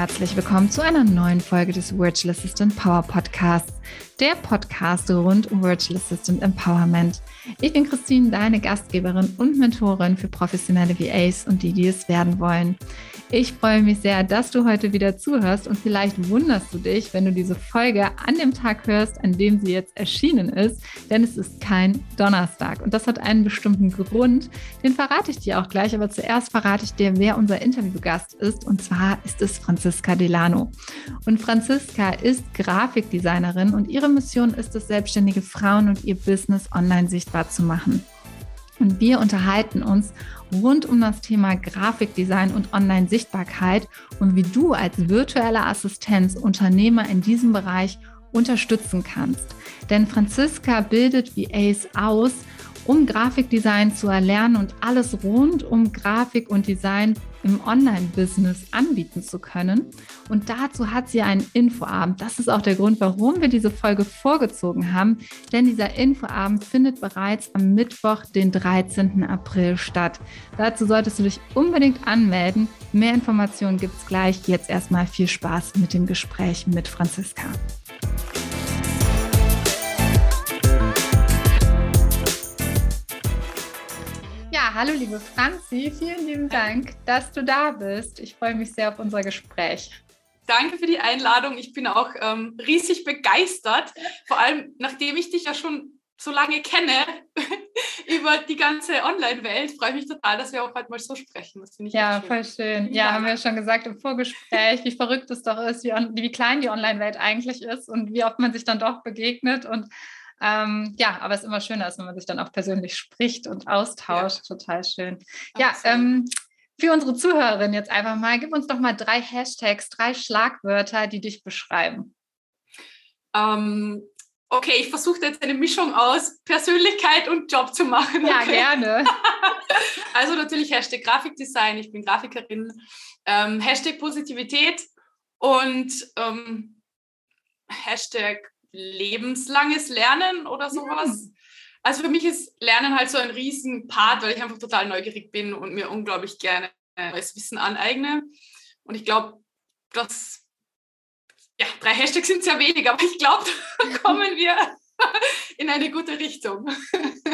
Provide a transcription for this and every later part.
herzlich willkommen zu einer neuen Folge des Virtual Assistant Power Podcasts, der Podcast rund um Virtual Assistant Empowerment. Ich bin Christine, deine Gastgeberin und Mentorin für professionelle VAs und die, die es werden wollen. Ich freue mich sehr, dass du heute wieder zuhörst und vielleicht wunderst du dich, wenn du diese Folge an dem Tag hörst, an dem sie jetzt erschienen ist, denn es ist kein Donnerstag und das hat einen bestimmten Grund. Den verrate ich dir auch gleich, aber zuerst verrate ich dir, wer unser Interviewgast ist und zwar ist es Franziska Delano. Und Franziska ist Grafikdesignerin und ihre Mission ist es, selbstständige Frauen und ihr Business online sichtbar zu machen. Und wir unterhalten uns rund um das Thema Grafikdesign und Online-Sichtbarkeit und wie du als virtuelle Assistenz Unternehmer in diesem Bereich unterstützen kannst. Denn Franziska bildet VAs aus, um Grafikdesign zu erlernen und alles rund um Grafik und Design im Online-Business anbieten zu können. Und dazu hat sie einen Infoabend. Das ist auch der Grund, warum wir diese Folge vorgezogen haben, denn dieser Infoabend findet bereits am Mittwoch, den 13. April statt. Dazu solltest du dich unbedingt anmelden. Mehr Informationen gibt es gleich. Jetzt erstmal viel Spaß mit dem Gespräch mit Franziska. Hallo liebe Franzi, vielen lieben Dank, dass du da bist. Ich freue mich sehr auf unser Gespräch. Danke für die Einladung. Ich bin auch ähm, riesig begeistert, vor allem nachdem ich dich ja schon so lange kenne über die ganze Online-Welt, freue ich mich total, dass wir auch heute mal so sprechen. Das ich ja, schön. voll schön. Ja, ja, haben wir schon gesagt im Vorgespräch, wie verrückt es doch ist, wie, wie klein die Online-Welt eigentlich ist und wie oft man sich dann doch begegnet und ähm, ja, aber es ist immer schöner, wenn man sich dann auch persönlich spricht und austauscht. Ja. Total schön. Ja, ähm, für unsere Zuhörerinnen jetzt einfach mal, gib uns doch mal drei Hashtags, drei Schlagwörter, die dich beschreiben. Ähm, okay, ich versuche jetzt eine Mischung aus Persönlichkeit und Job zu machen. Ja, okay. gerne. also natürlich Hashtag Grafikdesign, ich bin Grafikerin, ähm, Hashtag Positivität und ähm, Hashtag lebenslanges Lernen oder sowas. Mhm. Also für mich ist Lernen halt so ein Riesenpart, weil ich einfach total neugierig bin und mir unglaublich gerne neues Wissen aneigne. Und ich glaube, dass, ja, drei Hashtags sind sehr wenig, aber ich glaube, da kommen wir in eine gute Richtung.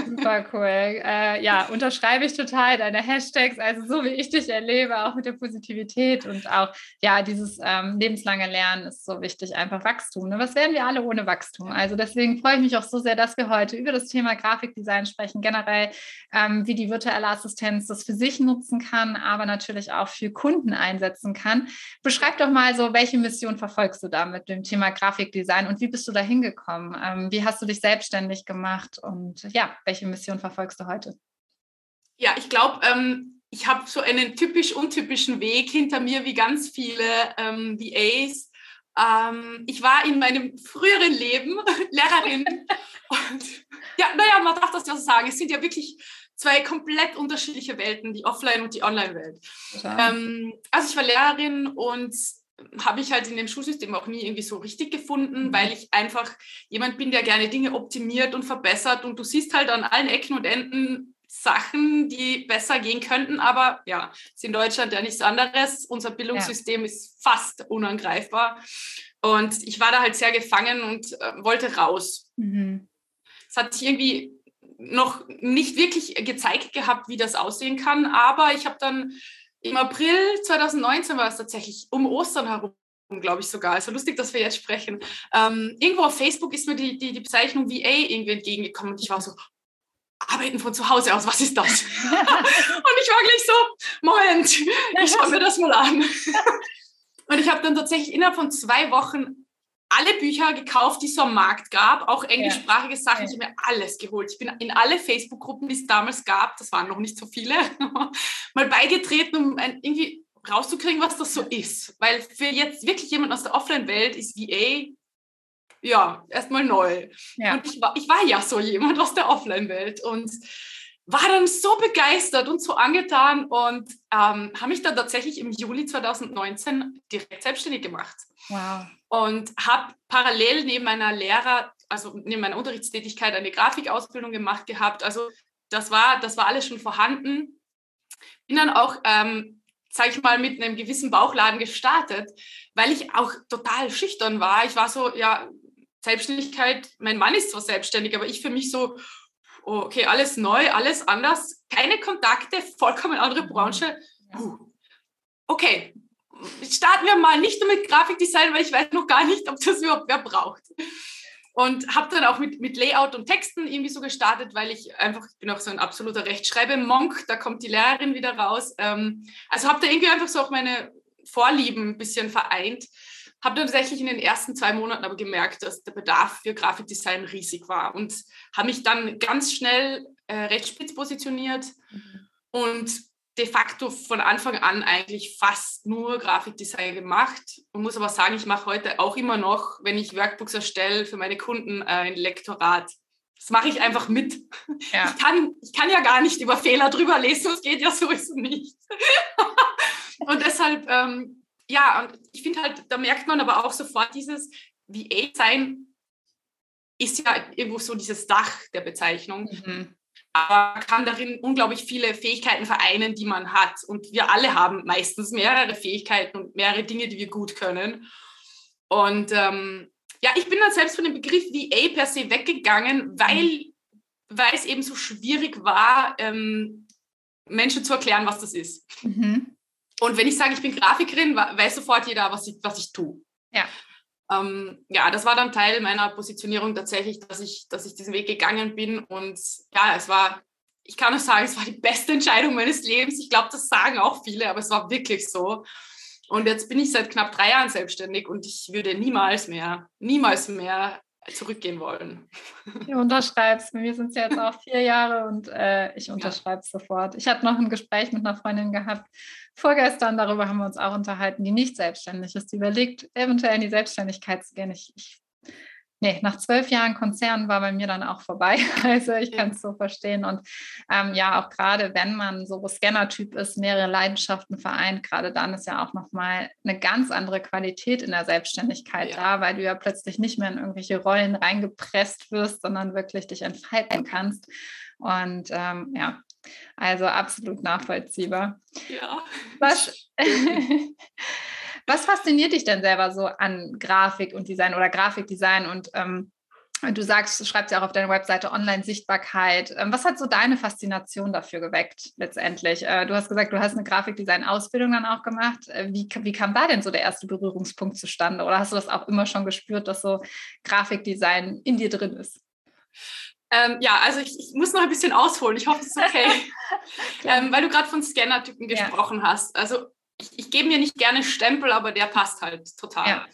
Super cool. Äh, ja, unterschreibe ich total deine Hashtags, also so wie ich dich erlebe, auch mit der Positivität und auch, ja, dieses ähm, lebenslange Lernen ist so wichtig, einfach Wachstum. Ne? Was wären wir alle ohne Wachstum? Also deswegen freue ich mich auch so sehr, dass wir heute über das Thema Grafikdesign sprechen, generell, ähm, wie die virtuelle Assistenz das für sich nutzen kann, aber natürlich auch für Kunden einsetzen kann. Beschreib doch mal so, welche Mission verfolgst du da mit dem Thema Grafikdesign und wie bist du da hingekommen? Ähm, wie hast hast du dich selbstständig gemacht und ja, welche Mission verfolgst du heute? Ja, ich glaube, ähm, ich habe so einen typisch untypischen Weg hinter mir wie ganz viele ähm, VAs. Ähm, ich war in meinem früheren Leben Lehrerin und ja, naja, man darf das ja so sagen. Es sind ja wirklich zwei komplett unterschiedliche Welten, die Offline- und die Online-Welt. Ähm, also ich war Lehrerin und habe ich halt in dem Schulsystem auch nie irgendwie so richtig gefunden, mhm. weil ich einfach jemand bin, der gerne Dinge optimiert und verbessert und du siehst halt an allen Ecken und Enden Sachen, die besser gehen könnten, aber ja, ist in Deutschland ja nichts anderes. Unser Bildungssystem ja. ist fast unangreifbar und ich war da halt sehr gefangen und äh, wollte raus. Mhm. Es hat sich irgendwie noch nicht wirklich gezeigt gehabt, wie das aussehen kann, aber ich habe dann im April 2019 war es tatsächlich um Ostern herum, glaube ich sogar. Also lustig, dass wir jetzt sprechen. Ähm, irgendwo auf Facebook ist mir die, die, die Bezeichnung VA irgendwie entgegengekommen und ich war so, arbeiten von zu Hause aus, was ist das? und ich war gleich so, Moment, ich schaue mir das mal an. und ich habe dann tatsächlich innerhalb von zwei Wochen alle Bücher gekauft, die es so am Markt gab, auch englischsprachige Sachen. Ich habe mir alles geholt. Ich bin in alle Facebook-Gruppen, die es damals gab, das waren noch nicht so viele, mal beigetreten, um irgendwie rauszukriegen, was das so ist. Weil für jetzt wirklich jemand aus der Offline-Welt ist VA ja erstmal neu. Ja. Und ich war, ich war ja so jemand aus der Offline-Welt und war dann so begeistert und so angetan und ähm, habe mich dann tatsächlich im Juli 2019 direkt selbstständig gemacht. Wow. Und habe parallel neben meiner Lehrer, also neben meiner Unterrichtstätigkeit eine Grafikausbildung gemacht gehabt. Also das war, das war alles schon vorhanden. Bin dann auch ähm, sage ich mal, mit einem gewissen Bauchladen gestartet, weil ich auch total schüchtern war. Ich war so, ja, Selbstständigkeit, mein Mann ist zwar selbstständig, aber ich für mich so, oh, okay, alles neu, alles anders, keine Kontakte, vollkommen andere mhm. Branche. Okay, starten wir mal nicht nur mit Grafikdesign, weil ich weiß noch gar nicht, ob das überhaupt wer braucht. Und habe dann auch mit, mit Layout und Texten irgendwie so gestartet, weil ich einfach, ich bin auch so ein absoluter Rechtschreibe-Monk, da kommt die Lehrerin wieder raus. Ähm, also habe da irgendwie einfach so auch meine Vorlieben ein bisschen vereint. Habe tatsächlich in den ersten zwei Monaten aber gemerkt, dass der Bedarf für Grafikdesign riesig war und habe mich dann ganz schnell äh, recht spitz positioniert mhm. und de facto von Anfang an eigentlich fast nur Grafikdesign gemacht und muss aber sagen, ich mache heute auch immer noch, wenn ich Workbooks erstelle für meine Kunden, äh, ein Lektorat. Das mache ich einfach mit. Ja. Ich, kann, ich kann ja gar nicht über Fehler drüber lesen, das geht ja sowieso nicht. und deshalb, ähm, ja, und ich finde halt, da merkt man aber auch sofort dieses VA-Sein ist ja irgendwo so dieses Dach der Bezeichnung. Mhm aber kann darin unglaublich viele Fähigkeiten vereinen, die man hat. Und wir alle haben meistens mehrere Fähigkeiten und mehrere Dinge, die wir gut können. Und ähm, ja, ich bin dann selbst von dem Begriff VA per se weggegangen, weil, weil es eben so schwierig war, ähm, Menschen zu erklären, was das ist. Mhm. Und wenn ich sage, ich bin Grafikerin, weiß sofort jeder, was ich, was ich tue. Ja ähm, ja, das war dann Teil meiner Positionierung tatsächlich, dass ich, dass ich diesen Weg gegangen bin. Und ja, es war, ich kann nur sagen, es war die beste Entscheidung meines Lebens. Ich glaube, das sagen auch viele, aber es war wirklich so. Und jetzt bin ich seit knapp drei Jahren selbstständig und ich würde niemals mehr, niemals mehr zurückgehen wollen. Du unterschreibst. Mir sind es ja jetzt auch vier Jahre und äh, ich unterschreibe es ja. sofort. Ich hatte noch ein Gespräch mit einer Freundin gehabt, vorgestern, darüber haben wir uns auch unterhalten, die nicht selbstständig ist, die überlegt, eventuell in die Selbstständigkeit zu gehen. Ich, ich nee, nach zwölf Jahren Konzern war bei mir dann auch vorbei. Also ich kann es so verstehen. Und ähm, ja, auch gerade wenn man so Scanner-Typ ist, mehrere Leidenschaften vereint, gerade dann ist ja auch nochmal eine ganz andere Qualität in der Selbstständigkeit ja. da, weil du ja plötzlich nicht mehr in irgendwelche Rollen reingepresst wirst, sondern wirklich dich entfalten kannst. Und ähm, ja, also absolut nachvollziehbar. Ja. Was, Was fasziniert dich denn selber so an Grafik und Design oder Grafikdesign und ähm, Du sagst, du schreibst ja auch auf deiner Webseite Online-Sichtbarkeit. Ähm, was hat so deine Faszination dafür geweckt letztendlich? Äh, du hast gesagt, du hast eine Grafikdesign-Ausbildung dann auch gemacht. Äh, wie, wie kam da denn so der erste Berührungspunkt zustande? Oder hast du das auch immer schon gespürt, dass so Grafikdesign in dir drin ist? Ähm, ja, also ich, ich, muss noch ein bisschen ausholen. Ich hoffe, es ist okay. ähm, weil du gerade von Scanner-Typen gesprochen ja. hast. Also ich, ich gebe mir nicht gerne Stempel, aber der passt halt total. Ja.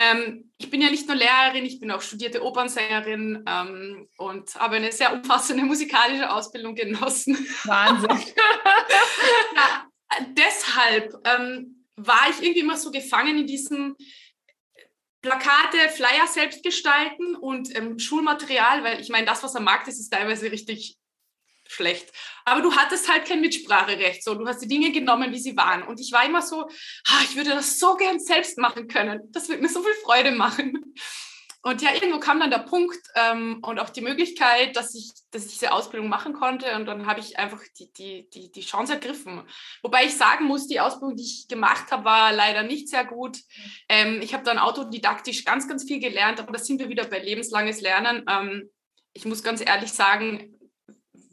Ähm, ich bin ja nicht nur Lehrerin, ich bin auch studierte Opernsängerin ähm, und habe eine sehr umfassende musikalische Ausbildung genossen. Wahnsinn. ja, deshalb ähm, war ich irgendwie immer so gefangen in diesem Plakate, Flyer selbst gestalten und ähm, Schulmaterial, weil ich meine, das, was am Markt ist, ist teilweise richtig schlecht. Aber du hattest halt kein Mitspracherecht. So, du hast die Dinge genommen, wie sie waren. Und ich war immer so, ah, ich würde das so gern selbst machen können. Das würde mir so viel Freude machen. Und ja, irgendwo kam dann der Punkt ähm, und auch die Möglichkeit, dass ich, dass ich diese Ausbildung machen konnte. Und dann habe ich einfach die, die, die, die Chance ergriffen. Wobei ich sagen muss, die Ausbildung, die ich gemacht habe, war leider nicht sehr gut. Ähm, ich habe dann autodidaktisch ganz, ganz viel gelernt, aber da sind wir wieder bei lebenslanges Lernen. Ähm, ich muss ganz ehrlich sagen,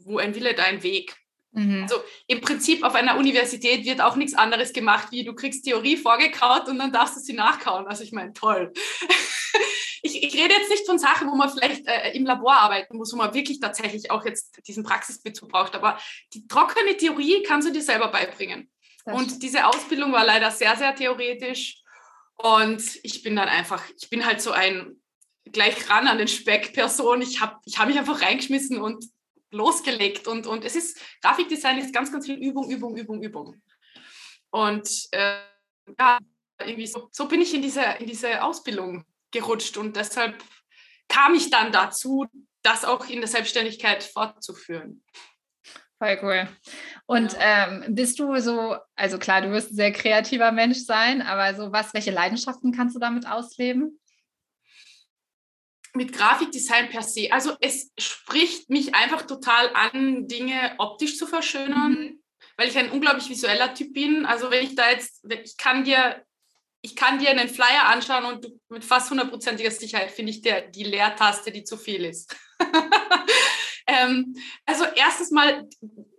wo ein Wille, dein Weg. Mhm. Also im Prinzip auf einer Universität wird auch nichts anderes gemacht, wie du kriegst Theorie vorgekaut und dann darfst du sie nachkauen. Also ich meine, toll. ich, ich, rede jetzt nicht von Sachen, wo man vielleicht äh, im Labor arbeiten muss, wo man wirklich tatsächlich auch jetzt diesen Praxisbezug braucht, aber die trockene Theorie kannst du dir selber beibringen. Und diese Ausbildung war leider sehr, sehr theoretisch. Und ich bin dann einfach, ich bin halt so ein gleich ran an den Speck Person. Ich habe ich hab mich einfach reingeschmissen und losgelegt. Und, und es ist, Grafikdesign ist ganz, ganz viel Übung, Übung, Übung, Übung. Und äh, ja, irgendwie so, so bin ich in diese, in diese Ausbildung gerutscht und deshalb kam ich dann dazu, das auch in der Selbstständigkeit fortzuführen. Voll cool. Und ja. ähm, bist du so, also klar, du wirst ein sehr kreativer Mensch sein, aber so was, welche Leidenschaften kannst du damit ausleben? Mit Grafikdesign per se. Also es spricht mich einfach total an, Dinge optisch zu verschönern. Mhm. weil ich ein unglaublich visueller Typ bin. Also wenn ich da jetzt, ich kann dir, ich kann dir einen Flyer anschauen und mit fast hundertprozentiger Sicherheit finde ich der, die Leertaste, die zu viel ist. ähm, also erstens mal,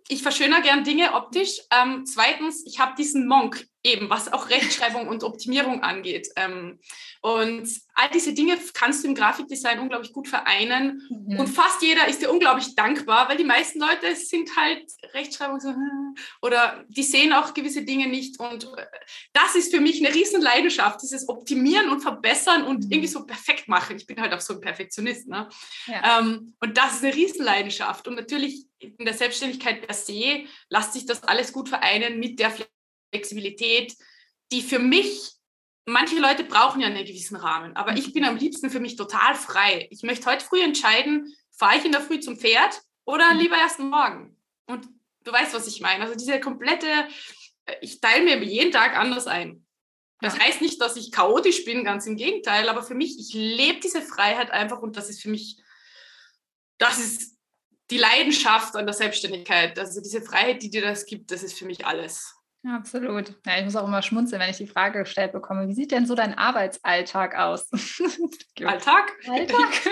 ich verschönere gern Dinge optisch. Ähm, zweitens, ich habe diesen Monk eben, was auch Rechtschreibung und Optimierung angeht. Ähm, und all diese Dinge kannst du im Grafikdesign unglaublich gut vereinen. Mhm. Und fast jeder ist dir unglaublich dankbar, weil die meisten Leute sind halt Rechtschreibung so, oder die sehen auch gewisse Dinge nicht. Und äh, das ist für mich eine Riesenleidenschaft, dieses Optimieren und Verbessern und mhm. irgendwie so perfekt machen. Ich bin halt auch so ein Perfektionist. Ne? Ja. Ähm, und das ist eine Riesenleidenschaft. Und natürlich in der Selbstständigkeit per se lässt sich das alles gut vereinen mit der Flexibilität, die für mich, manche Leute brauchen ja einen gewissen Rahmen, aber ich bin am liebsten für mich total frei. Ich möchte heute früh entscheiden, fahre ich in der Früh zum Pferd oder mhm. lieber erst morgen. Und du weißt, was ich meine. Also diese komplette, äh, ich teile mir jeden Tag anders ein. Das heißt nicht, dass ich chaotisch bin, ganz im Gegenteil, aber für mich, ich lebe diese Freiheit einfach und das ist für mich, das ist die Leidenschaft an der Selbstständigkeit. Also diese Freiheit, die dir das gibt, das ist für mich alles. Absolut. Ja, ich muss auch immer schmunzeln, wenn ich die Frage gestellt bekomme, wie sieht denn so dein Arbeitsalltag aus? Alltag? Alltag?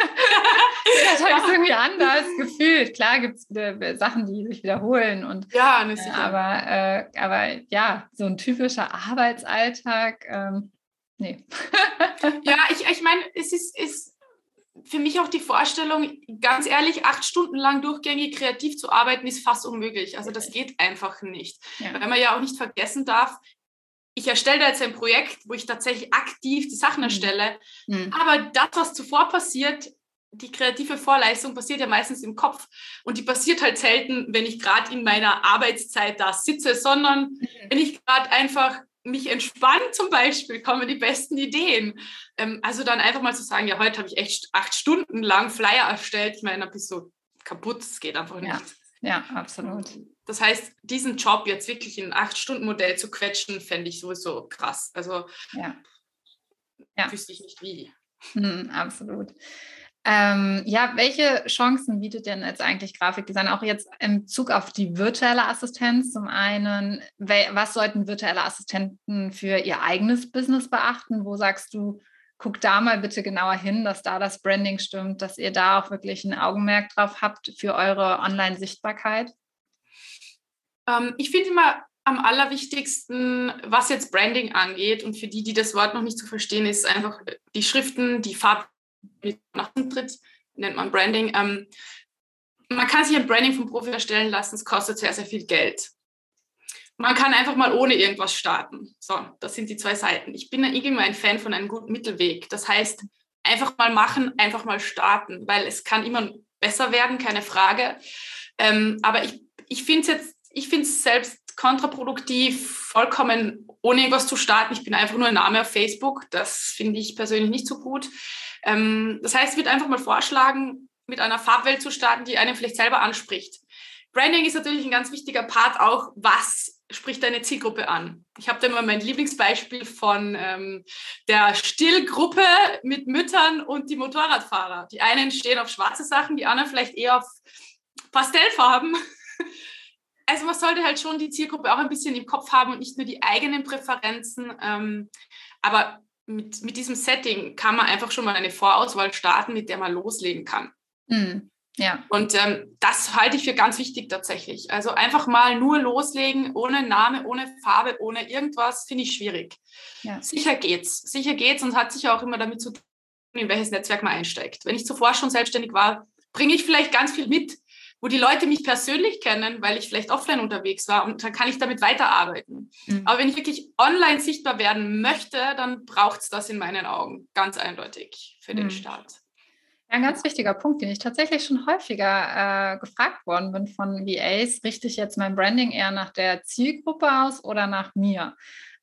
Der Tag ja. ist irgendwie anders gefühlt. Klar gibt es Sachen, die sich wiederholen. Und, ja, äh, aber, äh, aber ja, so ein typischer Arbeitsalltag, ähm, nee. ja, ich, ich meine, es ist, ist für mich auch die Vorstellung, ganz ehrlich, acht Stunden lang durchgängig kreativ zu arbeiten, ist fast unmöglich. Also das geht einfach nicht. Ja. Weil man ja auch nicht vergessen darf, ich erstelle da jetzt ein Projekt, wo ich tatsächlich aktiv die Sachen mhm. erstelle. Mhm. Aber das, was zuvor passiert, die kreative Vorleistung passiert ja meistens im Kopf. Und die passiert halt selten, wenn ich gerade in meiner Arbeitszeit da sitze, sondern mhm. wenn ich gerade einfach mich entspannt zum Beispiel, kommen die besten Ideen. Ähm, also dann einfach mal zu sagen, ja, heute habe ich echt acht Stunden lang Flyer erstellt. Ich meine, da bist du kaputt, es geht einfach nicht. Ja, ja, absolut. Das heißt, diesen Job jetzt wirklich in ein Acht-Stunden-Modell zu quetschen, fände ich sowieso krass. Also ja. Ja. wüsste ich nicht wie. Mhm, absolut. Ähm, ja, welche Chancen bietet denn jetzt eigentlich Grafikdesign auch jetzt im Zug auf die virtuelle Assistenz? Zum einen, was sollten virtuelle Assistenten für ihr eigenes Business beachten? Wo sagst du, guck da mal bitte genauer hin, dass da das Branding stimmt, dass ihr da auch wirklich ein Augenmerk drauf habt für eure Online-Sichtbarkeit? Ähm, ich finde immer am allerwichtigsten, was jetzt Branding angeht und für die, die das Wort noch nicht zu verstehen, ist einfach die Schriften, die Farben nach tritt, nennt man Branding. Ähm, man kann sich ein Branding vom Profi erstellen lassen, es kostet sehr, sehr viel Geld. Man kann einfach mal ohne irgendwas starten. So, das sind die zwei Seiten. Ich bin irgendwie ein Fan von einem guten Mittelweg. Das heißt, einfach mal machen, einfach mal starten, weil es kann immer besser werden, keine Frage. Ähm, aber ich, ich finde es selbst kontraproduktiv, vollkommen ohne irgendwas zu starten. Ich bin einfach nur ein Name auf Facebook. Das finde ich persönlich nicht so gut. Ähm, das heißt, ich würde einfach mal vorschlagen, mit einer Farbwelt zu starten, die einen vielleicht selber anspricht. Branding ist natürlich ein ganz wichtiger Part auch, was spricht deine Zielgruppe an. Ich habe da immer mein Lieblingsbeispiel von ähm, der Stillgruppe mit Müttern und die Motorradfahrer. Die einen stehen auf schwarze Sachen, die anderen vielleicht eher auf Pastellfarben. Also man sollte halt schon die Zielgruppe auch ein bisschen im Kopf haben und nicht nur die eigenen Präferenzen. Ähm, aber mit, mit diesem Setting kann man einfach schon mal eine Vorauswahl starten, mit der man loslegen kann. Mhm. Ja. Und ähm, das halte ich für ganz wichtig tatsächlich. Also einfach mal nur loslegen, ohne Name, ohne Farbe, ohne irgendwas, finde ich schwierig. Ja. Sicher geht's. Sicher geht's und hat sicher auch immer damit zu tun, in welches Netzwerk man einsteigt. Wenn ich zuvor schon selbstständig war, bringe ich vielleicht ganz viel mit, wo die Leute mich persönlich kennen, weil ich vielleicht offline unterwegs war und dann kann ich damit weiterarbeiten. Mhm. Aber wenn ich wirklich online sichtbar werden möchte, dann braucht es das in meinen Augen ganz eindeutig für mhm. den Start. Ja, ein ganz wichtiger Punkt, den ich tatsächlich schon häufiger äh, gefragt worden bin von VAs, richte ich jetzt mein Branding eher nach der Zielgruppe aus oder nach mir?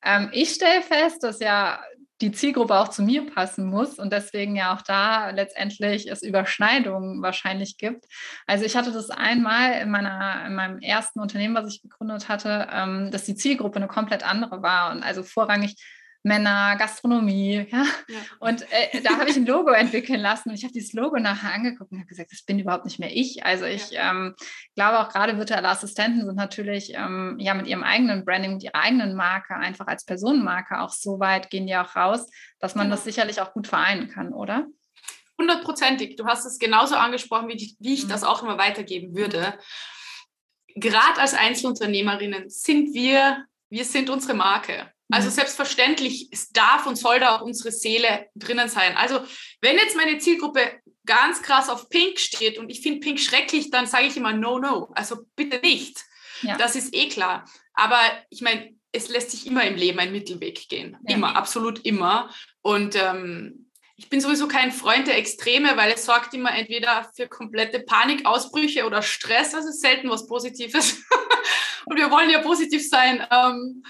Ähm, ich stelle fest, dass ja die Zielgruppe auch zu mir passen muss und deswegen ja auch da letztendlich es Überschneidungen wahrscheinlich gibt. Also ich hatte das einmal in, meiner, in meinem ersten Unternehmen, was ich gegründet hatte, ähm, dass die Zielgruppe eine komplett andere war und also vorrangig Männer, Gastronomie, ja. ja. Und äh, da habe ich ein Logo entwickeln lassen und ich habe dieses Logo nachher angeguckt und habe gesagt, das bin überhaupt nicht mehr ich. Also ich ja. ähm, glaube auch gerade virtuelle Assistenten sind natürlich ähm, ja mit ihrem eigenen Branding, mit ihrer eigenen Marke, einfach als Personenmarke auch so weit gehen die auch raus, dass man genau. das sicherlich auch gut vereinen kann, oder? Hundertprozentig. Du hast es genauso angesprochen, wie ich, wie ich mhm. das auch immer weitergeben würde. Gerade als Einzelunternehmerinnen sind wir, wir sind unsere Marke. Also mhm. selbstverständlich, es darf und soll da auch unsere Seele drinnen sein. Also wenn jetzt meine Zielgruppe ganz krass auf Pink steht und ich finde Pink schrecklich, dann sage ich immer no, no. Also bitte nicht. Ja. Das ist eh klar. Aber ich meine, es lässt sich immer im Leben ein Mittelweg gehen. Ja. Immer, absolut immer. Und ähm, ich bin sowieso kein Freund der Extreme, weil es sorgt immer entweder für komplette Panikausbrüche oder Stress. Das ist selten was Positives. und wir wollen ja positiv sein. Ähm,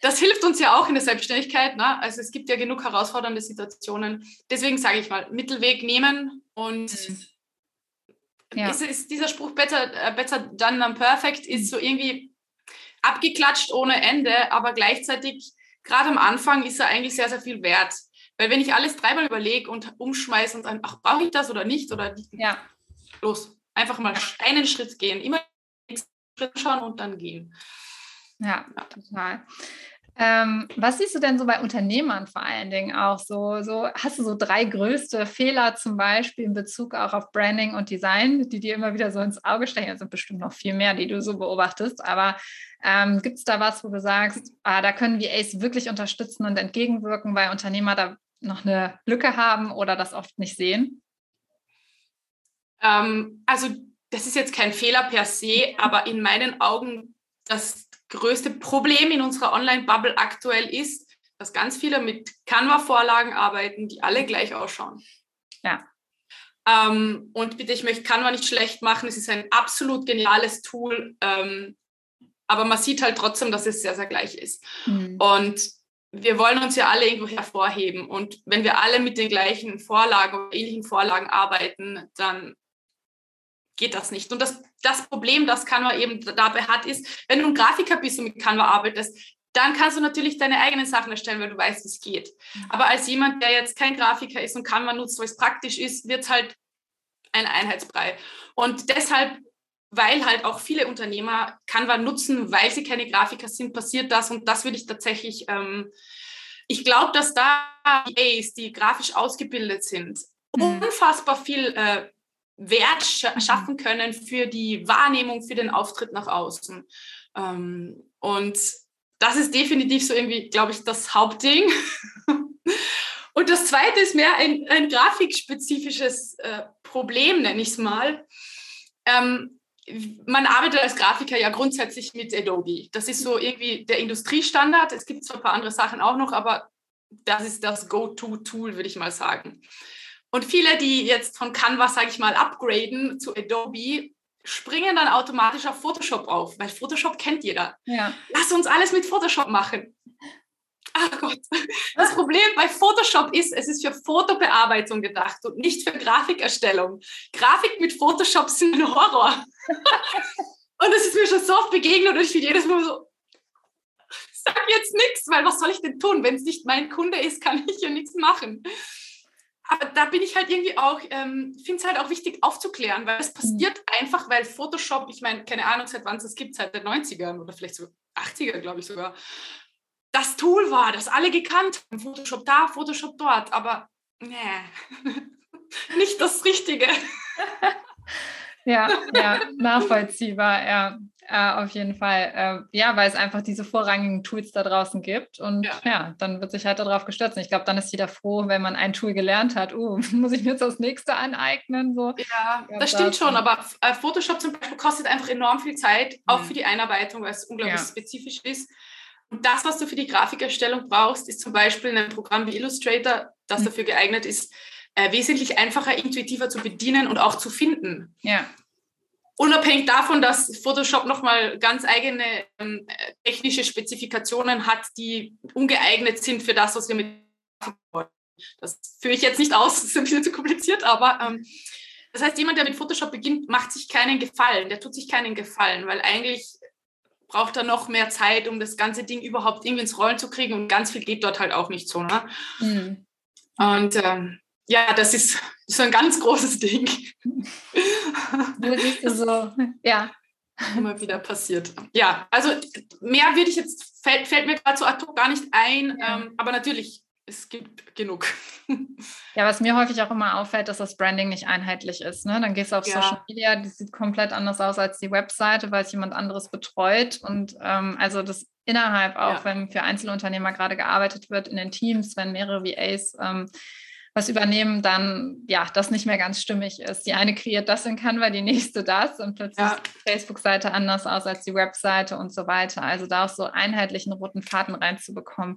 das hilft uns ja auch in der Selbstständigkeit. Ne? Also es gibt ja genug herausfordernde Situationen. Deswegen sage ich mal, Mittelweg nehmen und ja. ist, ist, dieser Spruch better, uh, better done than perfect ist so irgendwie abgeklatscht ohne Ende, aber gleichzeitig gerade am Anfang ist er eigentlich sehr, sehr viel wert. Weil wenn ich alles dreimal überlege und umschmeiße und sage, ach, brauche ich das oder nicht? Oder ja. los, einfach mal einen Schritt gehen, immer Schritt schauen und dann gehen. Ja, total. Ähm, was siehst du denn so bei Unternehmern vor allen Dingen auch so? so? Hast du so drei größte Fehler zum Beispiel in Bezug auch auf Branding und Design, die dir immer wieder so ins Auge stechen? Es sind bestimmt noch viel mehr, die du so beobachtest, aber ähm, gibt es da was, wo du sagst, ah, da können VAs wirklich unterstützen und entgegenwirken, weil Unternehmer da noch eine Lücke haben oder das oft nicht sehen? Ähm, also das ist jetzt kein Fehler per se, aber in meinen Augen das größte Problem in unserer Online-Bubble aktuell ist, dass ganz viele mit Canva-Vorlagen arbeiten, die alle gleich ausschauen. Ja. Ähm, und bitte, ich möchte Canva nicht schlecht machen. Es ist ein absolut geniales Tool, ähm, aber man sieht halt trotzdem, dass es sehr, sehr gleich ist. Mhm. Und wir wollen uns ja alle irgendwo hervorheben. Und wenn wir alle mit den gleichen Vorlagen oder ähnlichen Vorlagen arbeiten, dann geht das nicht. Und das, das Problem, das Canva eben dabei hat, ist, wenn du ein Grafiker bist und mit Canva arbeitest, dann kannst du natürlich deine eigenen Sachen erstellen, weil du weißt, wie es geht. Mhm. Aber als jemand, der jetzt kein Grafiker ist und Canva nutzt, weil es praktisch ist, wird es halt ein Einheitsbrei. Und deshalb, weil halt auch viele Unternehmer Canva nutzen, weil sie keine Grafiker sind, passiert das. Und das würde ich tatsächlich, ähm, ich glaube, dass da die die grafisch ausgebildet sind, mhm. unfassbar viel äh, Wert mhm. schaffen können für die Wahrnehmung, für den Auftritt nach außen. Ähm, und das ist definitiv so irgendwie, glaube ich, das Hauptding. und das zweite ist mehr ein, ein grafikspezifisches äh, Problem, nenne ich es mal. Ähm, man arbeitet als Grafiker ja grundsätzlich mit Adobe. Das ist so irgendwie der Industriestandard. Es gibt zwar ein paar andere Sachen auch noch, aber das ist das Go-To-Tool, würde ich mal sagen. Und viele, die jetzt von Canva, sage ich mal, upgraden zu Adobe, springen dann automatisch auf Photoshop auf, weil Photoshop kennt jeder. Ja. Lass uns alles mit Photoshop machen. Ach Gott. Das Problem bei Photoshop ist, es ist für Fotobearbeitung gedacht und nicht für Grafikerstellung. Grafik mit Photoshop sind ein Horror. und das ist mir schon so oft begegnet und ich bin jedes Mal so, sag jetzt nichts, weil was soll ich denn tun? Wenn es nicht mein Kunde ist, kann ich ja nichts machen aber da bin ich halt irgendwie auch, ähm, finde es halt auch wichtig aufzuklären, weil es passiert mhm. einfach, weil Photoshop, ich meine, keine Ahnung, seit wann es das gibt, seit den 90ern oder vielleicht sogar 80er, glaube ich sogar, das Tool war, das alle gekannt haben. Photoshop da, Photoshop dort, aber nee, nicht das Richtige. ja, ja, nachvollziehbar, ja. Äh, auf jeden Fall. Äh, ja, weil es einfach diese vorrangigen Tools da draußen gibt. Und ja, ja dann wird sich halt darauf gestürzt. Und ich glaube, dann ist jeder froh, wenn man ein Tool gelernt hat. Uh, muss ich mir jetzt das nächste aneignen? So. Ja, ja das stimmt schon. Aber äh, Photoshop zum Beispiel kostet einfach enorm viel Zeit, auch mhm. für die Einarbeitung, weil es unglaublich ja. spezifisch ist. Und das, was du für die Grafikerstellung brauchst, ist zum Beispiel in einem Programm wie Illustrator, das mhm. dafür geeignet ist, äh, wesentlich einfacher, intuitiver zu bedienen und auch zu finden. Ja unabhängig davon, dass Photoshop nochmal ganz eigene ähm, technische Spezifikationen hat, die ungeeignet sind für das, was wir mit wollen. Das führe ich jetzt nicht aus, das ist ein bisschen zu kompliziert, aber ähm, das heißt, jemand, der mit Photoshop beginnt, macht sich keinen Gefallen, der tut sich keinen Gefallen, weil eigentlich braucht da noch mehr Zeit, um das ganze Ding überhaupt irgendwie ins Rollen zu kriegen und ganz viel geht dort halt auch nicht so. Ne? Mhm. Und ähm, ja, das ist so ein ganz großes Ding. Wo siehst du so, ja. Immer wieder passiert. Ja, also mehr würde ich jetzt, fällt, fällt mir gerade so ad hoc gar nicht ein, ja. ähm, aber natürlich es gibt genug. Ja, was mir häufig auch immer auffällt, dass das Branding nicht einheitlich ist. Ne? Dann gehst du auf ja. Social Media, die sieht komplett anders aus als die Webseite, weil es jemand anderes betreut. Und ähm, also das innerhalb auch, ja. wenn für Einzelunternehmer gerade gearbeitet wird in den Teams, wenn mehrere VAs ähm, was übernehmen, dann ja, das nicht mehr ganz stimmig ist. Die eine kreiert das in Canva, die nächste das und plötzlich ja. sieht die Facebook-Seite anders aus als die Webseite und so weiter. Also da auch so einheitlichen roten Faden reinzubekommen,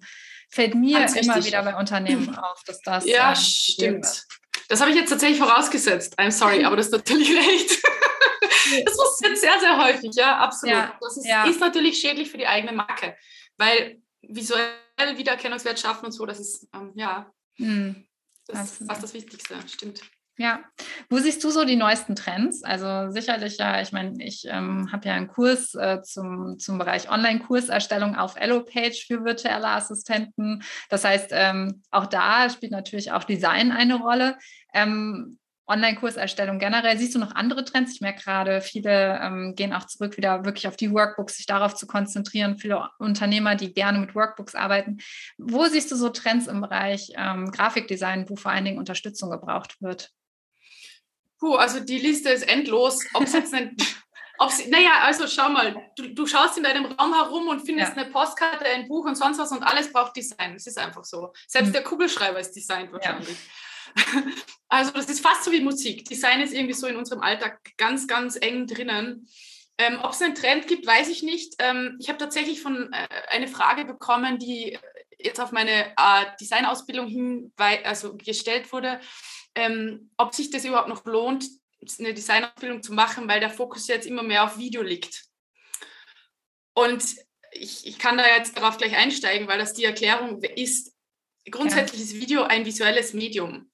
fällt mir ganz immer richtig. wieder bei Unternehmen auf, dass das. Ja, ähm, stimmt. Das habe ich jetzt tatsächlich vorausgesetzt. I'm sorry, aber das ist natürlich recht. das passiert sehr, sehr häufig, ja, absolut. Ja, das ist, ja. ist natürlich schädlich für die eigene Marke, weil visuell Wiedererkennungswert schaffen und so, das ist, ähm, ja, hm. Das ist fast das Wichtigste, stimmt. Ja, wo siehst du so die neuesten Trends? Also sicherlich ja, ich meine, ich ähm, habe ja einen Kurs äh, zum, zum Bereich Online-Kurserstellung auf Elo-Page für virtuelle Assistenten. Das heißt, ähm, auch da spielt natürlich auch Design eine Rolle. Ähm, Online-Kurserstellung generell. Siehst du noch andere Trends? Ich merke gerade, viele ähm, gehen auch zurück, wieder wirklich auf die Workbooks, sich darauf zu konzentrieren. Viele Unternehmer, die gerne mit Workbooks arbeiten. Wo siehst du so Trends im Bereich ähm, Grafikdesign, wo vor allen Dingen Unterstützung gebraucht wird? Puh, also die Liste ist endlos. Ob es jetzt ein naja, also schau mal, du, du, schaust in deinem Raum herum und findest ja. eine Postkarte, ein Buch und sonst was und alles braucht Design. Es ist einfach so. Selbst mhm. der Kugelschreiber ist designt wahrscheinlich. Ja. Also das ist fast so wie Musik. Design ist irgendwie so in unserem Alltag ganz, ganz eng drinnen. Ähm, Ob es einen Trend gibt, weiß ich nicht. Ähm, ich habe tatsächlich von äh, eine Frage bekommen, die jetzt auf meine äh, Designausbildung hin also gestellt wurde, ähm, ob sich das überhaupt noch lohnt, eine Designausbildung zu machen, weil der Fokus jetzt immer mehr auf Video liegt. Und ich, ich kann da jetzt darauf gleich einsteigen, weil das die Erklärung ist. Grundsätzlich ist Video ein visuelles Medium.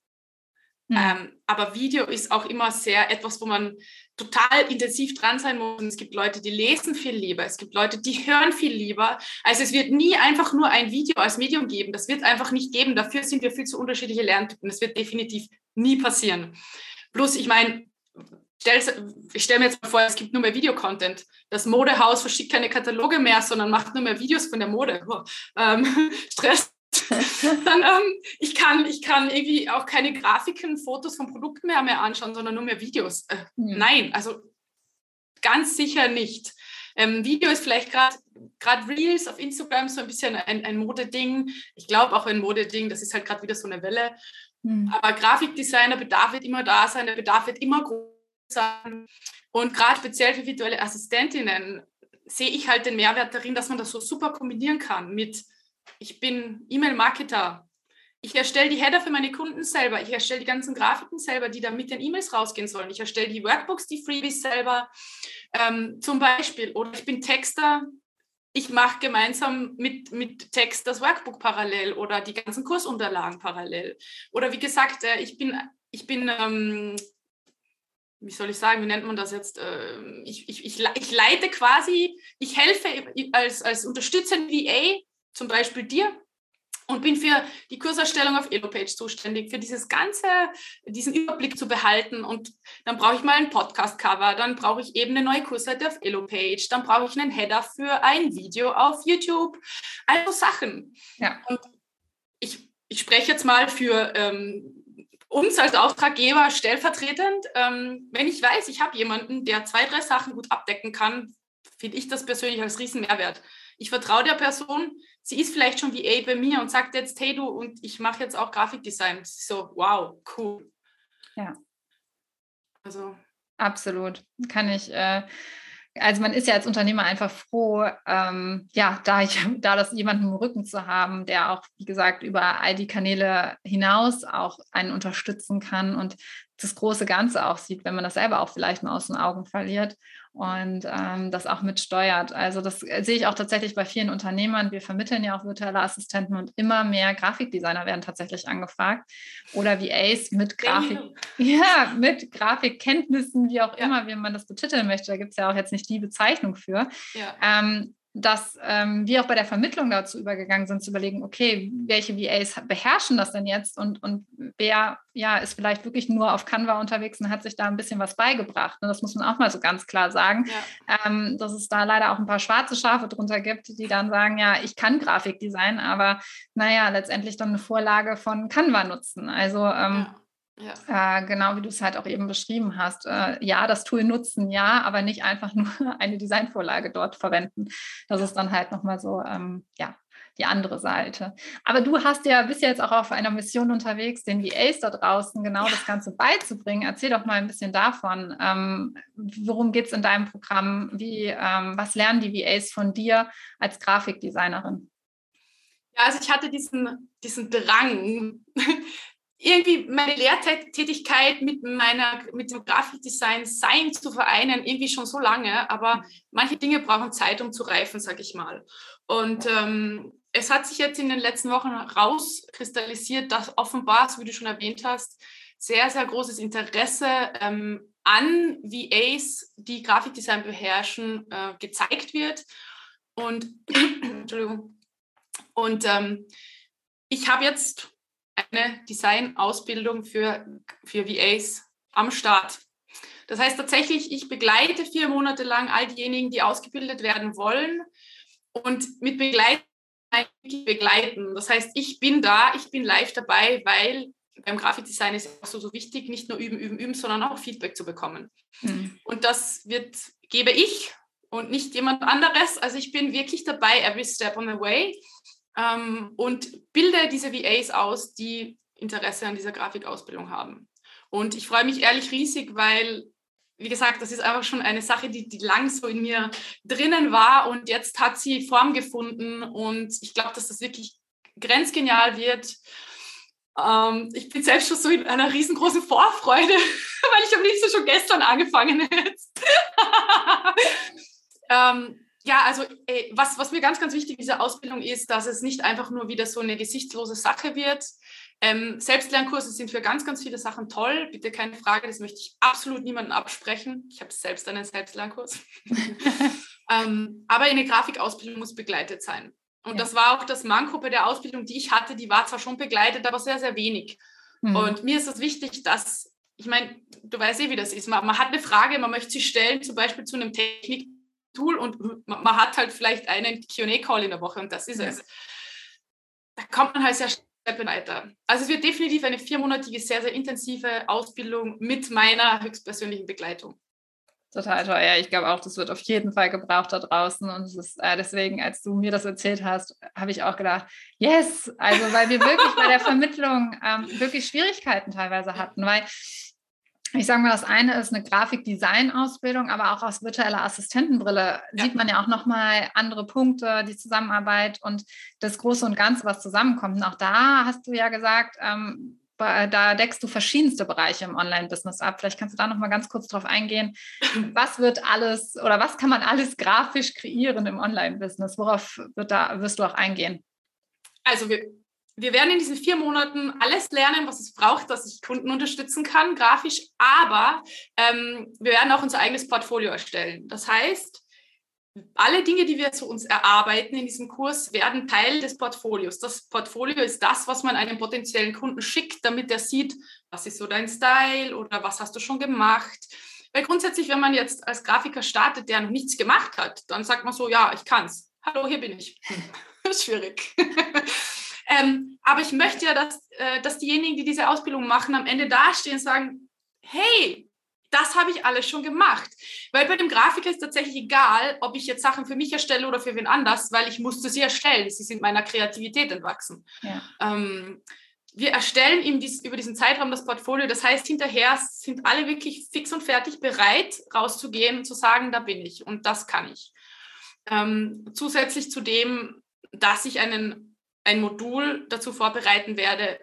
Mhm. Ähm, aber Video ist auch immer sehr etwas, wo man total intensiv dran sein muss. Es gibt Leute, die lesen viel lieber. Es gibt Leute, die hören viel lieber. Also es wird nie einfach nur ein Video als Medium geben. Das wird einfach nicht geben. Dafür sind wir viel zu unterschiedliche Lerntypen. Das wird definitiv nie passieren. Plus, ich meine, ich stelle mir jetzt mal vor, es gibt nur mehr Videocontent. Das Modehaus verschickt keine Kataloge mehr, sondern macht nur mehr Videos von der Mode. Oh, ähm, Stress dann ähm, ich kann ich kann irgendwie auch keine Grafiken, Fotos von Produkten mehr, mehr anschauen, sondern nur mehr Videos. Äh, mhm. Nein, also ganz sicher nicht. Ähm, Video ist vielleicht gerade gerade Reels auf Instagram so ein bisschen ein, ein Modeding. Ich glaube auch ein Modeding, das ist halt gerade wieder so eine Welle. Mhm. Aber Grafikdesigner, Bedarf wird immer da sein, der Bedarf wird immer groß sein. Und gerade speziell für virtuelle Assistentinnen sehe ich halt den Mehrwert darin, dass man das so super kombinieren kann mit ich bin E-Mail-Marketer. Ich erstelle die Header für meine Kunden selber. Ich erstelle die ganzen Grafiken selber, die dann mit den E-Mails rausgehen sollen. Ich erstelle die Workbooks, die Freebies selber ähm, zum Beispiel. Oder ich bin Texter. Ich mache gemeinsam mit, mit Text das Workbook parallel oder die ganzen Kursunterlagen parallel. Oder wie gesagt, äh, ich bin, ich bin ähm, wie soll ich sagen, wie nennt man das jetzt? Ähm, ich, ich, ich, ich leite quasi, ich helfe als, als unterstützende VA zum Beispiel dir und bin für die Kurserstellung auf Elopage zuständig, für dieses ganze, diesen Überblick zu behalten. Und dann brauche ich mal ein Podcast-Cover, dann brauche ich eben eine neue Kursseite auf Elopage, dann brauche ich einen Header für ein Video auf YouTube, also Sachen. Ja. Und ich, ich spreche jetzt mal für ähm, uns als Auftraggeber stellvertretend. Ähm, wenn ich weiß, ich habe jemanden, der zwei, drei Sachen gut abdecken kann, finde ich das persönlich als Riesenmehrwert. Ich vertraue der Person, sie ist vielleicht schon VA bei mir und sagt jetzt, hey du, und ich mache jetzt auch Grafikdesign. So, wow, cool. Ja. Also. Absolut. Kann ich. Äh, also man ist ja als Unternehmer einfach froh, ähm, ja, da, ich, da das jemanden im Rücken zu haben, der auch, wie gesagt, über all die Kanäle hinaus auch einen unterstützen kann und das große Ganze auch sieht, wenn man das selber auch vielleicht mal aus den Augen verliert. Und ähm, das auch mitsteuert. Also das äh, sehe ich auch tatsächlich bei vielen Unternehmern. Wir vermitteln ja auch virtuelle Assistenten und immer mehr Grafikdesigner werden tatsächlich angefragt oder VAs mit Grafik, ja, mit Grafikkenntnissen, wie auch ja. immer, wie man das betiteln möchte. Da gibt es ja auch jetzt nicht die Bezeichnung für. Ja. Ähm, dass ähm, wir auch bei der Vermittlung dazu übergegangen sind, zu überlegen, okay, welche VAs beherrschen das denn jetzt und, und wer ja, ist vielleicht wirklich nur auf Canva unterwegs und hat sich da ein bisschen was beigebracht. Und das muss man auch mal so ganz klar sagen, ja. ähm, dass es da leider auch ein paar schwarze Schafe drunter gibt, die dann sagen, ja, ich kann Grafikdesign, aber naja, letztendlich dann eine Vorlage von Canva nutzen. Also ähm, ja ja. Äh, genau wie du es halt auch eben beschrieben hast. Äh, ja, das Tool nutzen, ja, aber nicht einfach nur eine Designvorlage dort verwenden. Das ist dann halt nochmal so, ähm, ja, die andere Seite. Aber du hast ja bist ja jetzt auch auf einer Mission unterwegs, den VAs da draußen genau ja. das Ganze beizubringen. Erzähl doch mal ein bisschen davon. Ähm, worum geht es in deinem Programm? Wie, ähm, was lernen die VAs von dir als Grafikdesignerin? Ja, also ich hatte diesen, diesen Drang, irgendwie meine Lehrtätigkeit mit meiner mit dem Grafikdesign sein zu vereinen irgendwie schon so lange, aber manche Dinge brauchen Zeit, um zu reifen, sage ich mal. Und ähm, es hat sich jetzt in den letzten Wochen rauskristallisiert, dass offenbar, so wie du schon erwähnt hast, sehr sehr großes Interesse ähm, an VAs, die Grafikdesign beherrschen, äh, gezeigt wird. Und Entschuldigung. Und ähm, ich habe jetzt eine Design-Ausbildung für, für VAs am Start. Das heißt tatsächlich, ich begleite vier Monate lang all diejenigen, die ausgebildet werden wollen und mit begleiten, begleiten. Das heißt, ich bin da, ich bin live dabei, weil beim Grafikdesign ist es auch so, so wichtig, nicht nur üben, üben, üben, sondern auch Feedback zu bekommen. Mhm. Und das wird, gebe ich und nicht jemand anderes. Also ich bin wirklich dabei, every step on the way ähm, und bilde diese VAs aus, die Interesse an dieser Grafikausbildung haben. Und ich freue mich ehrlich riesig, weil, wie gesagt, das ist einfach schon eine Sache, die, die lang so in mir drinnen war und jetzt hat sie Form gefunden und ich glaube, dass das wirklich grenzgenial wird. Ähm, ich bin selbst schon so in einer riesengroßen Vorfreude, weil ich am liebsten schon gestern angefangen hätte. ähm, ja, also ey, was, was mir ganz, ganz wichtig in dieser Ausbildung ist, dass es nicht einfach nur wieder so eine gesichtslose Sache wird. Ähm, Selbstlernkurse sind für ganz, ganz viele Sachen toll. Bitte keine Frage, das möchte ich absolut niemandem absprechen. Ich habe selbst einen Selbstlernkurs. ähm, aber eine Grafikausbildung muss begleitet sein. Und ja. das war auch das Manko bei der Ausbildung, die ich hatte. Die war zwar schon begleitet, aber sehr, sehr wenig. Mhm. Und mir ist es wichtig, dass, ich meine, du weißt eh, wie das ist. Man, man hat eine Frage, man möchte sie stellen, zum Beispiel zu einem Technik Tool und man, hat halt vielleicht einen QA-Call in der Woche und das ist es. Da kommt man halt sehr schnell weiter. Also es wird definitiv eine viermonatige, sehr, sehr intensive Ausbildung mit meiner höchstpersönlichen Begleitung. Total toll. Ja, ich glaube auch, das wird auf jeden Fall gebraucht da draußen. Und es ist äh, deswegen, als du mir das erzählt hast, habe ich auch gedacht, yes, also weil wir wirklich bei der Vermittlung ähm, wirklich Schwierigkeiten teilweise hatten, weil ich sage mal, das eine ist eine Grafikdesign-Ausbildung, aber auch aus virtueller Assistentenbrille ja. sieht man ja auch nochmal andere Punkte, die Zusammenarbeit und das Große und Ganze, was zusammenkommt. Und auch da hast du ja gesagt, ähm, da deckst du verschiedenste Bereiche im Online-Business ab. Vielleicht kannst du da nochmal ganz kurz drauf eingehen. Was wird alles oder was kann man alles grafisch kreieren im Online-Business? Worauf wird da, wirst du auch eingehen? Also wir, wir werden in diesen vier Monaten alles lernen, was es braucht, dass ich Kunden unterstützen kann, grafisch, aber ähm, wir werden auch unser eigenes Portfolio erstellen. Das heißt, alle Dinge, die wir zu uns erarbeiten in diesem Kurs, werden Teil des Portfolios. Das Portfolio ist das, was man einem potenziellen Kunden schickt, damit er sieht, was ist so dein Style oder was hast du schon gemacht. Weil grundsätzlich, wenn man jetzt als Grafiker startet, der noch nichts gemacht hat, dann sagt man so, ja, ich kann's. Hallo, hier bin ich. Schwierig. Ähm, aber ich möchte ja, dass, äh, dass diejenigen, die diese Ausbildung machen, am Ende dastehen und sagen, hey, das habe ich alles schon gemacht. Weil bei dem Grafiker ist tatsächlich egal, ob ich jetzt Sachen für mich erstelle oder für wen anders, weil ich musste sie erstellen. Sie sind meiner Kreativität entwachsen. Ja. Ähm, wir erstellen ihm dies, über diesen Zeitraum das Portfolio. Das heißt, hinterher sind alle wirklich fix und fertig bereit, rauszugehen und zu sagen, da bin ich und das kann ich. Ähm, zusätzlich zu dem, dass ich einen ein Modul dazu vorbereiten werde,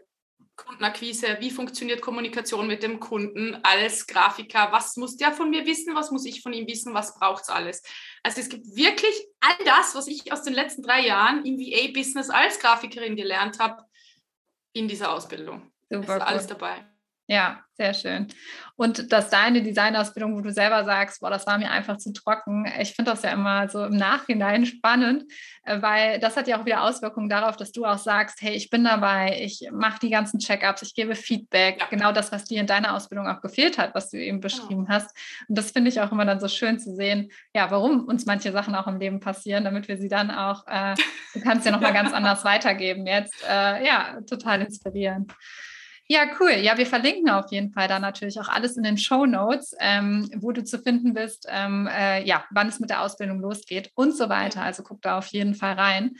Kundenakquise, wie funktioniert Kommunikation mit dem Kunden als Grafiker, was muss der von mir wissen, was muss ich von ihm wissen, was braucht es alles. Also es gibt wirklich all das, was ich aus den letzten drei Jahren im VA-Business als Grafikerin gelernt habe, in dieser Ausbildung. Super. Ist alles dabei. Ja, sehr schön. Und dass deine Designausbildung, wo du selber sagst, boah, das war mir einfach zu trocken. Ich finde das ja immer so im Nachhinein spannend, äh, weil das hat ja auch wieder Auswirkungen darauf, dass du auch sagst, hey, ich bin dabei, ich mache die ganzen Check-ups, ich gebe Feedback, ja. genau das, was dir in deiner Ausbildung auch gefehlt hat, was du eben genau. beschrieben genau. hast. Und das finde ich auch immer dann so schön zu sehen, ja, warum uns manche Sachen auch im Leben passieren, damit wir sie dann auch, äh, du kannst ja nochmal ganz anders weitergeben jetzt, äh, ja, total inspirieren. Ja, cool. Ja, wir verlinken auf jeden Fall da natürlich auch alles in den Show Notes, ähm, wo du zu finden bist, ähm, äh, ja, wann es mit der Ausbildung losgeht und so weiter. Also guck da auf jeden Fall rein.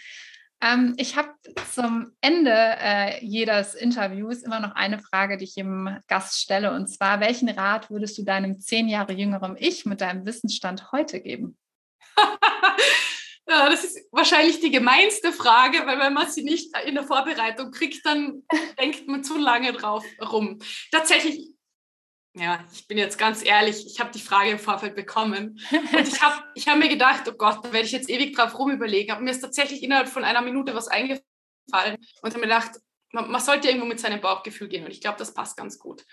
Ähm, ich habe zum Ende äh, jedes Interviews immer noch eine Frage, die ich jedem Gast stelle. Und zwar, welchen Rat würdest du deinem zehn Jahre jüngeren Ich mit deinem Wissensstand heute geben? Ja, das ist wahrscheinlich die gemeinste Frage, weil wenn man sie nicht in der Vorbereitung kriegt, dann denkt man zu lange drauf rum. Tatsächlich, ja, ich bin jetzt ganz ehrlich, ich habe die Frage im Vorfeld bekommen und ich habe ich hab mir gedacht, oh Gott, da werde ich jetzt ewig drauf rumüberlegen. Aber mir ist tatsächlich innerhalb von einer Minute was eingefallen und habe mir gedacht, man, man, sollte irgendwo mit seinem Bauchgefühl gehen und ich glaube, das passt ganz gut.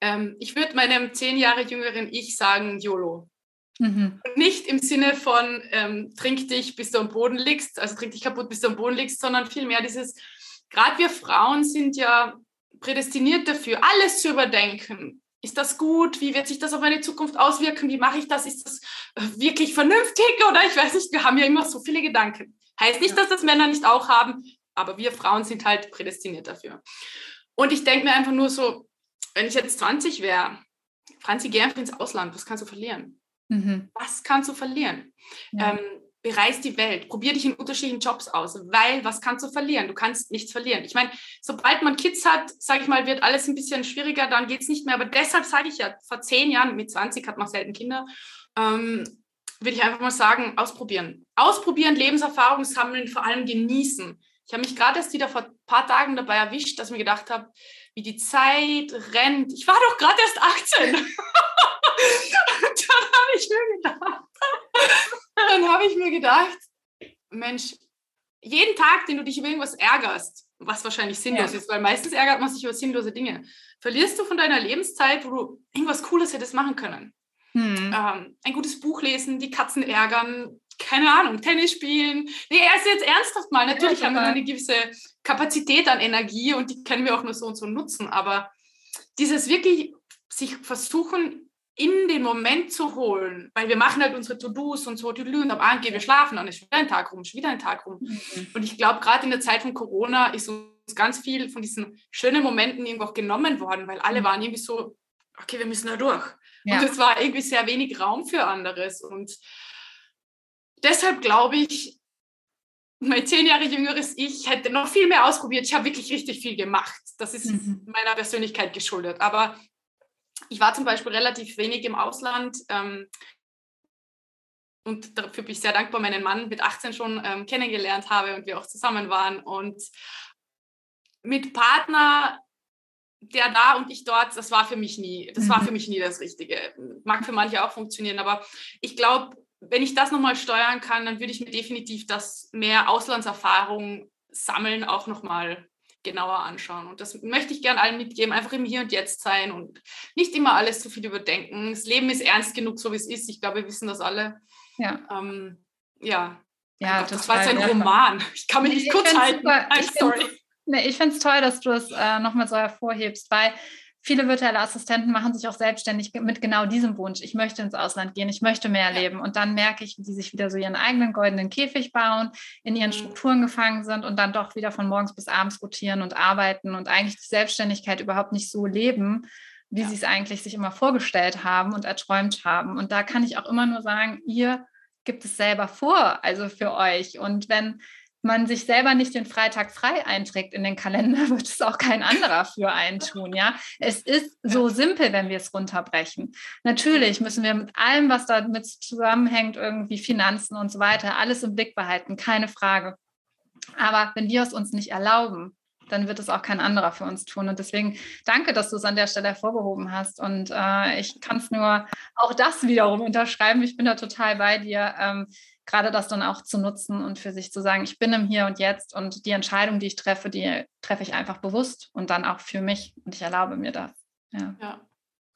Ähm, ich würde meinem zehn Jahre jüngeren Ich sagen, YOLO. Mhm. nicht im Sinne von ähm, trink dich, bis du am Boden liegst, also trink dich kaputt, bis du am Boden liegst, sondern vielmehr dieses, gerade wir Frauen sind ja prädestiniert dafür, alles zu überdenken. Ist das gut? Wie wird sich das auf meine Zukunft auswirken? Wie mache ich das? Ist das äh, wirklich vernünftig? Oder ich weiß nicht, wir haben ja immer so viele Gedanken. Heißt nicht, dass das Männer nicht auch haben, aber wir Frauen sind halt prädestiniert dafür. Und ich denke mir einfach nur so, wenn ich jetzt 20 wäre, Franzi, geh einfach ins Ausland, was kannst du verlieren? Mhm. Was kannst du verlieren? Ja. Ähm, bereist die Welt, probier dich in unterschiedlichen Jobs aus, weil was kannst du verlieren? Du kannst nichts verlieren. Ich meine, sobald man Kids hat, sage ich mal, wird alles ein bisschen schwieriger, dann geht es nicht mehr. Aber deshalb sage ich ja, vor zehn Jahren, mit 20 hat man selten Kinder, ähm, würde ich einfach mal sagen, ausprobieren. Ausprobieren, Lebenserfahrung sammeln, vor allem genießen. Ich habe mich gerade erst wieder vor ein paar Tagen dabei erwischt, dass ich mir gedacht habe, wie die Zeit rennt. Ich war doch gerade erst 18. dann habe ich mir gedacht, dann habe ich mir gedacht, Mensch, jeden Tag, den du dich über irgendwas ärgerst, was wahrscheinlich sinnlos ja. ist, weil meistens ärgert man sich über sinnlose Dinge, verlierst du von deiner Lebenszeit, wo du irgendwas Cooles hättest machen können. Hm. Ähm, ein gutes Buch lesen, die Katzen ärgern, keine Ahnung, Tennis spielen. Nee, er ist jetzt ernsthaft mal. Natürlich ja, haben wir eine gewisse Kapazität an Energie und die können wir auch nur so und so nutzen. Aber dieses wirklich sich versuchen, in den Moment zu holen, weil wir machen halt unsere To-Dos und so, und am Abend gehen wir schlafen, dann ist wieder ein Tag rum, ist wieder ein Tag rum. Mhm. Und ich glaube, gerade in der Zeit von Corona ist uns ganz viel von diesen schönen Momenten irgendwo auch genommen worden, weil alle mhm. waren irgendwie so, okay, wir müssen da durch. Ja. Und es war irgendwie sehr wenig Raum für anderes. Und deshalb glaube ich, mein zehn Jahre jüngeres Ich hätte noch viel mehr ausprobiert. Ich habe wirklich richtig viel gemacht. Das ist mhm. meiner Persönlichkeit geschuldet. Aber ich war zum Beispiel relativ wenig im Ausland. Ähm, und dafür bin ich sehr dankbar, meinen Mann mit 18 schon ähm, kennengelernt habe und wir auch zusammen waren. Und mit Partner, der da und ich dort, das war für mich nie, das mhm. war für mich nie das Richtige. Mag für manche auch funktionieren, aber ich glaube, wenn ich das nochmal steuern kann, dann würde ich mir definitiv das mehr Auslandserfahrung sammeln auch nochmal genauer anschauen. Und das möchte ich gerne allen mitgeben, einfach im Hier und Jetzt sein und nicht immer alles zu viel überdenken. Das Leben ist ernst genug, so wie es ist. Ich glaube, wir wissen das alle. Ja. Ähm, ja. Ja, Gott, das, das war jetzt ein Roman. Ich kann mich nicht ich kurz halten. Super. I'm sorry. Nee, ich finde es toll, dass du es äh, nochmal so hervorhebst, weil viele virtuelle Assistenten machen sich auch selbstständig mit genau diesem Wunsch. Ich möchte ins Ausland gehen, ich möchte mehr leben. Und dann merke ich, wie die sich wieder so ihren eigenen goldenen Käfig bauen, in ihren mhm. Strukturen gefangen sind und dann doch wieder von morgens bis abends rotieren und arbeiten und eigentlich die Selbstständigkeit überhaupt nicht so leben, wie ja. sie es eigentlich sich immer vorgestellt haben und erträumt haben. Und da kann ich auch immer nur sagen, ihr gibt es selber vor, also für euch. Und wenn man sich selber nicht den Freitag frei einträgt in den Kalender, wird es auch kein anderer für einen tun, ja. Es ist so simpel, wenn wir es runterbrechen. Natürlich müssen wir mit allem, was damit zusammenhängt, irgendwie Finanzen und so weiter, alles im Blick behalten, keine Frage. Aber wenn wir es uns nicht erlauben, dann wird es auch kein anderer für uns tun. Und deswegen danke, dass du es an der Stelle hervorgehoben hast. Und äh, ich kann es nur auch das wiederum unterschreiben. Ich bin da total bei dir. Ähm, gerade das dann auch zu nutzen und für sich zu sagen, ich bin im Hier und Jetzt und die Entscheidung, die ich treffe, die treffe ich einfach bewusst und dann auch für mich und ich erlaube mir das. Ja. ja.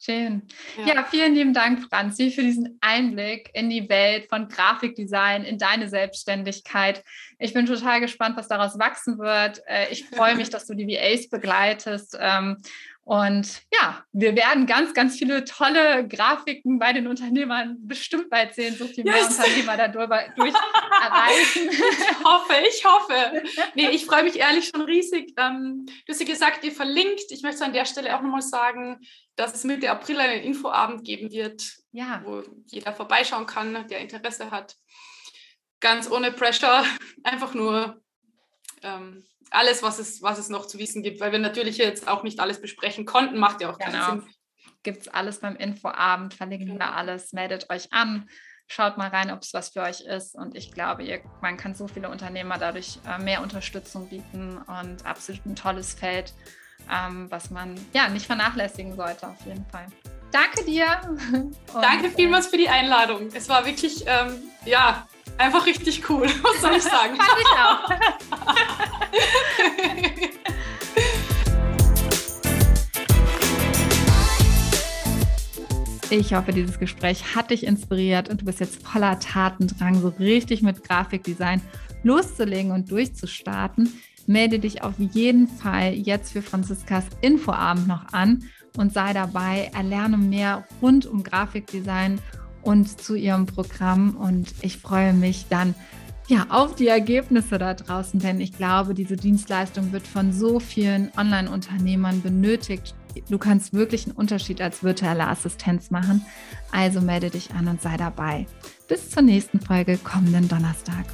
Schön. Ja. ja. vielen lieben Dank, Franzi, für diesen Einblick in die Welt von Grafikdesign, in deine Selbstständigkeit. Ich bin total gespannt, was daraus wachsen wird. Äh, ich freue mich, dass du die VAs begleitest ähm, und ja, wir werden ganz, ganz viele tolle Grafiken bei den Unternehmern bestimmt bald sehen, so viel mehr yes. Unternehmer dadurch erreichen. Ich hoffe, ich hoffe. Nee, ich freue mich ehrlich schon riesig. Ähm, du hast ja gesagt, ihr verlinkt. Ich möchte an der Stelle auch nochmal sagen, dass es Mitte April einen Infoabend geben wird, ja. wo jeder vorbeischauen kann, der Interesse hat. Ganz ohne Pressure, einfach nur ähm, alles, was es, was es noch zu wissen gibt, weil wir natürlich jetzt auch nicht alles besprechen konnten, macht ja auch keinen genau. Sinn. Gibt es alles beim Infoabend, verlinken wir genau. alles, meldet euch an, schaut mal rein, ob es was für euch ist. Und ich glaube, ihr, man kann so viele Unternehmer dadurch äh, mehr Unterstützung bieten und absolut ein tolles Feld, ähm, was man ja nicht vernachlässigen sollte, auf jeden Fall. Danke dir. Und, Danke vielmals für die Einladung. Es war wirklich, ähm, ja, Einfach richtig cool, was soll ich sagen? Fand ich auch. Ich hoffe, dieses Gespräch hat dich inspiriert und du bist jetzt voller Tatendrang, so richtig mit Grafikdesign loszulegen und durchzustarten. Melde dich auf jeden Fall jetzt für Franziskas Infoabend noch an und sei dabei. Erlerne mehr rund um Grafikdesign und zu ihrem Programm. Und ich freue mich dann ja, auf die Ergebnisse da draußen, denn ich glaube, diese Dienstleistung wird von so vielen Online-Unternehmern benötigt. Du kannst wirklich einen Unterschied als virtuelle Assistenz machen. Also melde dich an und sei dabei. Bis zur nächsten Folge kommenden Donnerstag.